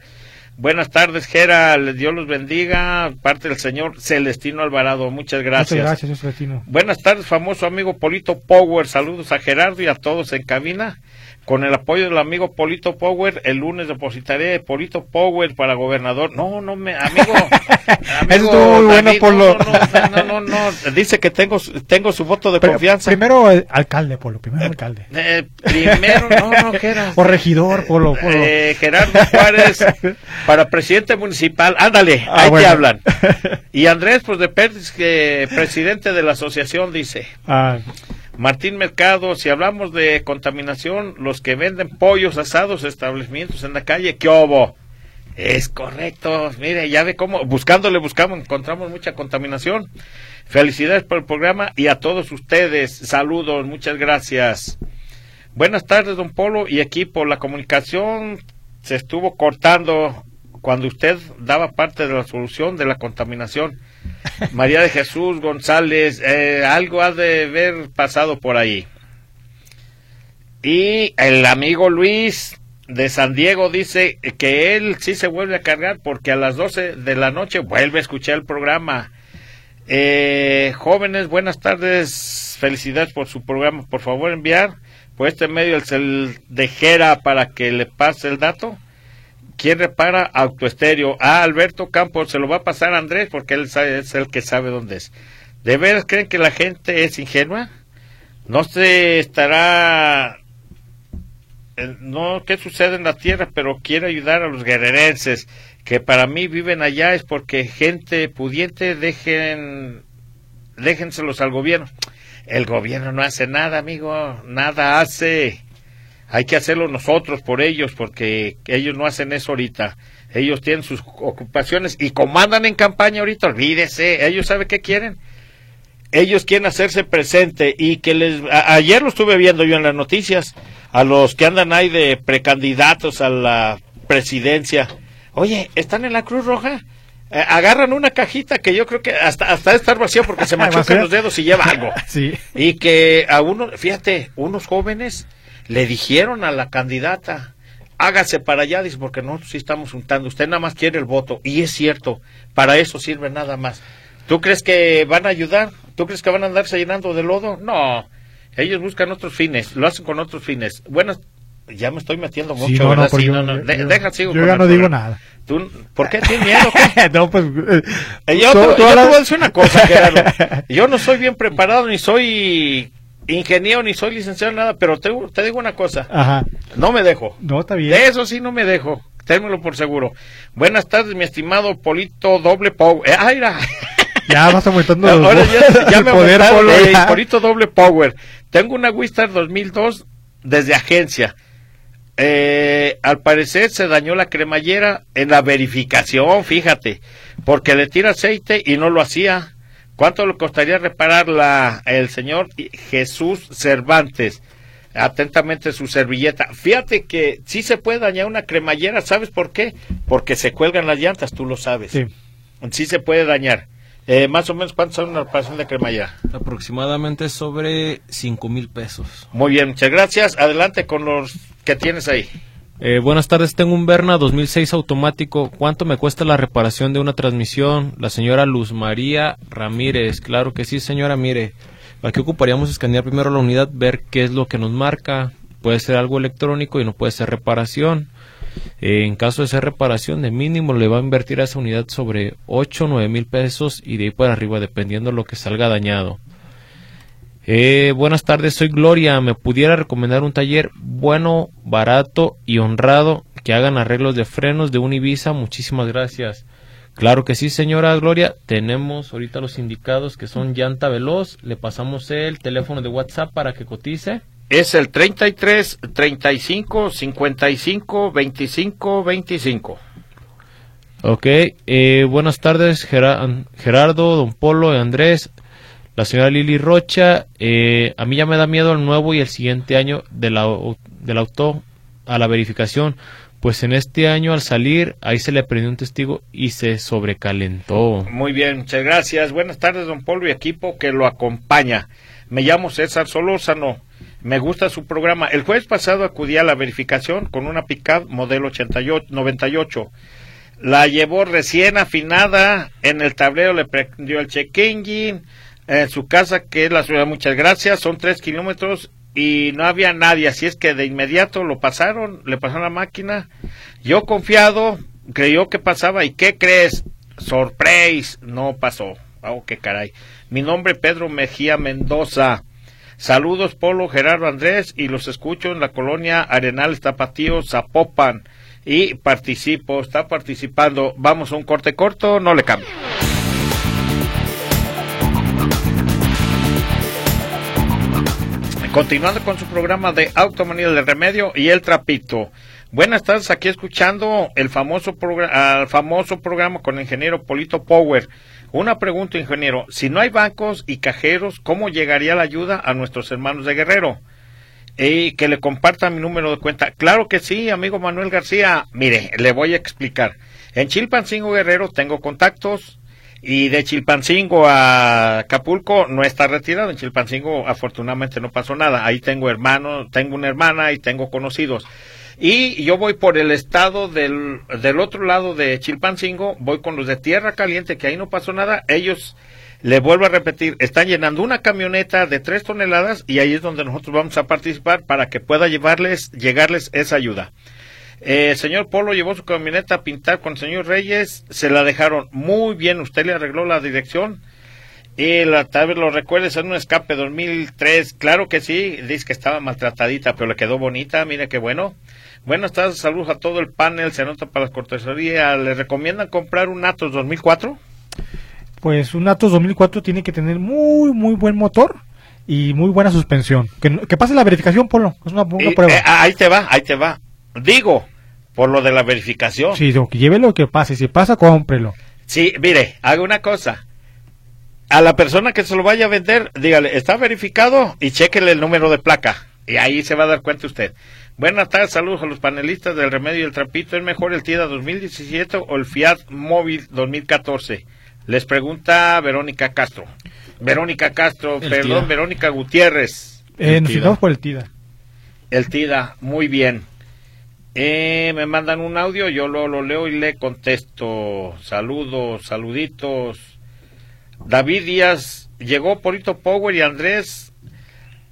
Buenas tardes, Gera. Les Dios los bendiga. Parte del señor Celestino Alvarado. Muchas gracias. Muchas gracias, Celestino. Buenas tardes, famoso amigo Polito Power. Saludos a Gerardo y a todos en cabina. Con el apoyo del amigo Polito Power, el lunes depositaré Polito Power para gobernador. No, no me, amigo. amigo estuvo muy bueno, Polo. No, no, no, no, no. Dice que tengo, su- tengo su voto de Pero confianza. Primero eh, alcalde, Polo, primero alcalde. Eh, primero, no, no, Gerardo. O regidor, Polo, Polo. Eh, Gerardo Juárez para presidente municipal. Ándale, Ah, ahí bueno. te hablan. Y Andrés, pues de Pérez, que presidente de la asociación, dice. Ah, Martín Mercado, si hablamos de contaminación, los que venden pollos asados, establecimientos en la calle, ¿qué obo? Es correcto, mire, ya ve cómo, buscándole, buscamos, encontramos mucha contaminación. Felicidades por el programa y a todos ustedes, saludos, muchas gracias. Buenas tardes, don Polo y equipo. La comunicación se estuvo cortando cuando usted daba parte de la solución de la contaminación. María de Jesús González, eh, algo ha de haber pasado por ahí. Y el amigo Luis de San Diego dice que él sí se vuelve a cargar porque a las 12 de la noche vuelve a escuchar el programa. Eh, jóvenes, buenas tardes, felicidades por su programa. Por favor, enviar por este medio el cel de Jera para que le pase el dato. ¿Quién repara autoestéreo? Ah, Alberto Campos, se lo va a pasar a Andrés porque él sabe- es el que sabe dónde es. ¿De veras creen que la gente es ingenua? No se estará... eh, No, qué sucede en la tierra, pero quiero ayudar a los guerrerenses que para mí viven allá es porque gente pudiente dejen déjenselos al gobierno. El gobierno no hace nada, amigo, nada hace. Hay que hacerlo nosotros por ellos, porque ellos no hacen eso ahorita. Ellos tienen sus ocupaciones y como andan en campaña ahorita, olvídese, ellos saben qué quieren. Ellos quieren hacerse presente y que les... ayer lo estuve viendo yo en las noticias, a los que andan ahí de precandidatos a la presidencia. Oye, ¿están en la Cruz Roja? Eh, agarran una cajita que yo creo que hasta hasta estar vacía porque se machucan los dedos y lleva algo. sí. Y que a uno, fíjate, unos jóvenes le dijeron a la candidata, hágase para allá, dice, porque nosotros sí estamos juntando, usted nada más quiere el voto. Y es cierto, para eso sirve nada más. ¿Tú crees que van a ayudar? ¿Tú crees que van a andarse llenando de lodo? No, ellos buscan otros fines, lo hacen con otros fines. Bueno, ya me estoy metiendo mucho, ¿verdad? Sí, no, no, deja, sigo yo ya no digo nada. ¿Tú, ¿Por qué tienes miedo? no, pues... Eh, yo, te, voy a decir una cosa, Gerardo. Yo no soy bien preparado, ni soy ingeniero, ni soy licenciado, nada, pero te, te digo una cosa. Ajá. No me dejo. No, está bien. De eso sí no me dejo. Ténmelo por seguro. Buenas tardes, mi estimado Polito Doble Power. Eh, ¡Ay, Ya vas aumentando Ahora ya, ya me poder, eh, Polito Doble Power. Tengo una Wistar 2002 desde agencia. Eh, al parecer se dañó la cremallera en la verificación, fíjate, porque le tira aceite y no lo hacía. ¿Cuánto le costaría repararla el señor Jesús Cervantes? Atentamente su servilleta. Fíjate que sí se puede dañar una cremallera, ¿sabes por qué? Porque se cuelgan las llantas, tú lo sabes. Sí. Sí se puede dañar. Eh, más o menos, ¿cuánto son una reparación de cremallera? Aproximadamente sobre cinco mil pesos. Muy bien, muchas gracias. Adelante con los que tienes ahí. Eh, buenas tardes, tengo un Berna 2006 automático. ¿Cuánto me cuesta la reparación de una transmisión? La señora Luz María Ramírez. Claro que sí, señora, mire. Aquí ocuparíamos escanear primero la unidad, ver qué es lo que nos marca. Puede ser algo electrónico y no puede ser reparación. Eh, en caso de ser reparación, de mínimo le va a invertir a esa unidad sobre 8 o 9 mil pesos y de ahí para arriba, dependiendo de lo que salga dañado. Eh, buenas tardes, soy Gloria. ¿Me pudiera recomendar un taller bueno, barato y honrado que hagan arreglos de frenos de un Ibiza? Muchísimas gracias. Claro que sí, señora Gloria. Tenemos ahorita los indicados que son llanta veloz. Le pasamos el teléfono de WhatsApp para que cotice es el 33 35 55 25 25. Ok, eh, buenas tardes Gerardo, Don Polo y Andrés, la señora Lili Rocha. Eh, a mí ya me da miedo el nuevo y el siguiente año del auto a la verificación, pues en este año al salir ahí se le prendió un testigo y se sobrecalentó. Muy bien, muchas gracias. Buenas tardes Don Polo y equipo que lo acompaña. Me llamo César Solórzano. Me gusta su programa. El jueves pasado acudí a la verificación con una pickup modelo 88, 98. La llevó recién afinada, en el tablero le prendió el check engine, en su casa, que es la ciudad, muchas gracias, son tres kilómetros y no había nadie, así es que de inmediato lo pasaron, le pasaron la máquina. Yo confiado, creyó que pasaba y ¿qué crees? Sorpresa, no pasó. Oh, qué caray. Mi nombre Pedro Mejía Mendoza. Saludos, Polo, Gerardo Andrés, y los escucho en la colonia Arenal Tapatío, Zapopan. Y participo, está participando. Vamos a un corte corto, no le cambie. Continuando con su programa de Automanía del Remedio y el Trapito. Buenas tardes, aquí escuchando el famoso, al famoso programa con el ingeniero Polito Power. Una pregunta, ingeniero. Si no hay bancos y cajeros, ¿cómo llegaría la ayuda a nuestros hermanos de Guerrero? Y que le comparta mi número de cuenta. Claro que sí, amigo Manuel García. Mire, le voy a explicar. En Chilpancingo Guerrero tengo contactos y de Chilpancingo a Acapulco no está retirado. En Chilpancingo afortunadamente no pasó nada. Ahí tengo hermanos, tengo una hermana y tengo conocidos. Y yo voy por el estado del, del otro lado de Chilpancingo, voy con los de Tierra Caliente, que ahí no pasó nada. Ellos, le vuelvo a repetir, están llenando una camioneta de tres toneladas y ahí es donde nosotros vamos a participar para que pueda llevarles, llegarles esa ayuda. Eh, señor Polo llevó su camioneta a pintar con el señor Reyes, se la dejaron muy bien, usted le arregló la dirección. Y la, tal vez lo recuerdes, en un escape 2003, claro que sí, dice que estaba maltratadita, pero le quedó bonita, mire qué bueno. Buenas tardes, saludos a todo el panel, se anota para las cortesarías. ¿Le recomiendan comprar un Atos 2004? Pues un Atos 2004 tiene que tener muy, muy buen motor y muy buena suspensión. Que, que pase la verificación, Polo. Es una, una Y, prueba. eh, ahí te va, ahí te va. Digo, por lo de la verificación. Sí, que lleve lo que pase. Si pasa, cómprelo. Sí, mire, haga una cosa. A la persona que se lo vaya a vender, dígale, está verificado y chéquele el número de placa. Y ahí se va a dar cuenta usted. Buenas tardes, saludos a los panelistas del Remedio y el Trapito. ¿Es mejor el TIDA 2017 o el Fiat Móvil 2014? Les pregunta Verónica Castro. Verónica Castro, El perdón, TIDA. Verónica Gutiérrez. Eh, El nos por el TIDA. El TIDA, muy bien. Eh, me mandan un audio, yo lo, lo leo y le contesto. Saludos, saluditos. David Díaz, llegó Polito Power y Andrés,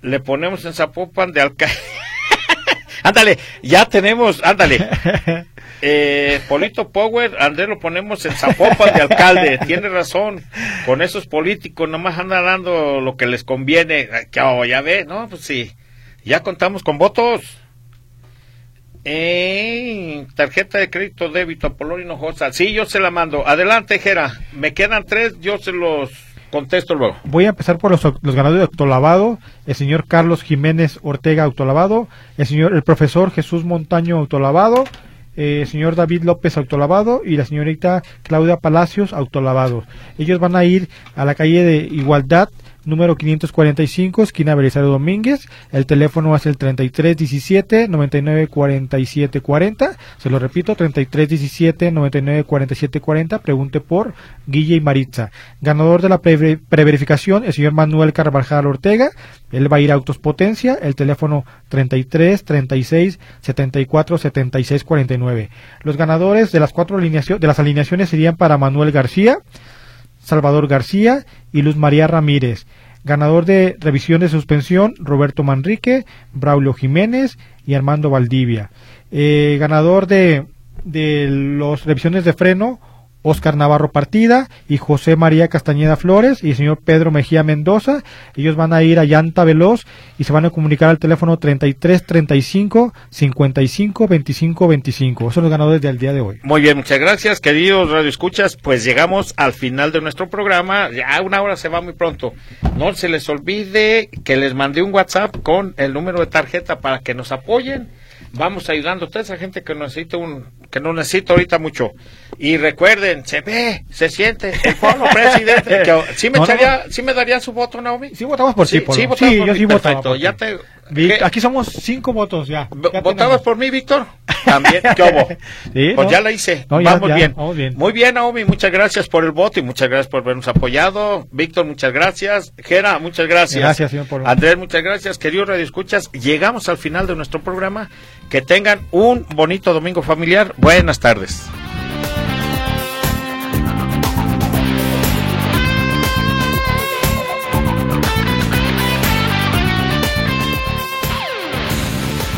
le ponemos en Zapopan de alcalde. ándale, ya tenemos, ándale. Eh, Polito Power, Andrés lo ponemos en Zapopan de alcalde, tiene razón, con esos políticos nomás andan dando lo que les conviene, que oh, ya ve, no, pues sí, ya contamos con votos. Eh, tarjeta de crédito débito Apolonio Hinojosa, sí, yo se la mando, adelante Jera, me quedan tres, yo se los contesto luego. Voy a empezar por los, los ganadores de autolavado. El señor Carlos Jiménez Ortega autolavado. El señor, el profesor Jesús Montaño autolavado. eh, el señor David López autolavado y la señorita Claudia Palacios autolavado. Ellos van a ir a la calle de Igualdad número 545, esquina Belisario Domínguez. El teléfono es el 3317 994740. Se lo repito, 3317 994740. Pregunte por Guille y Maritza. Ganador de la pre- preverificación, el señor Manuel Carvajal Ortega. Él va a ir a Autos Potencia. El teléfono 33 36 74 76 49. Los ganadores de las cuatro alineaciones, de las alineaciones serían para Manuel García, Salvador García y Luz María Ramírez. Ganador de revisión de suspensión, Roberto Manrique, Braulio Jiménez y Armando Valdivia. Eh, ganador de, de las revisiones de freno, Oscar Navarro Partida y José María Castañeda Flores y el señor Pedro Mejía Mendoza. Ellos van a ir a Llanta Veloz y se van a comunicar al teléfono 33 35 55 25 25. Esos son los ganadores del día de hoy. Muy bien, muchas gracias, queridos Radio Escuchas. Pues llegamos al final de nuestro programa. Ya una hora se va muy pronto. No se les olvide que les mandé un WhatsApp con el número de tarjeta para que nos apoyen. Vamos ayudando a toda esa gente que necesita un que no necesita ahorita mucho. Y recuerden, se ve, se siente el pueblo presidente. Que, ¿sí, me No, no, echaría- ¿Sí me daría su voto, Naomi? Sí votamos por Sí, sí, votamos por yo mí, sí votaba perfecto. Ya te-. Aquí somos cinco votos ya. Ya ¿Votabas por mí, Víctor? También, ¿qué hubo? Sí, pues no. ya la hice. No, ya- vamos, ya, bien. vamos bien. Muy bien, Naomi, muchas gracias por el voto y muchas gracias por habernos apoyado. Víctor, muchas gracias. Gera, muchas gracias. Gracias, señor Polo. Andrés, muchas gracias. Queridos Radio Escuchas, llegamos al final de nuestro programa. Que tengan un bonito domingo familiar. Buenas tardes.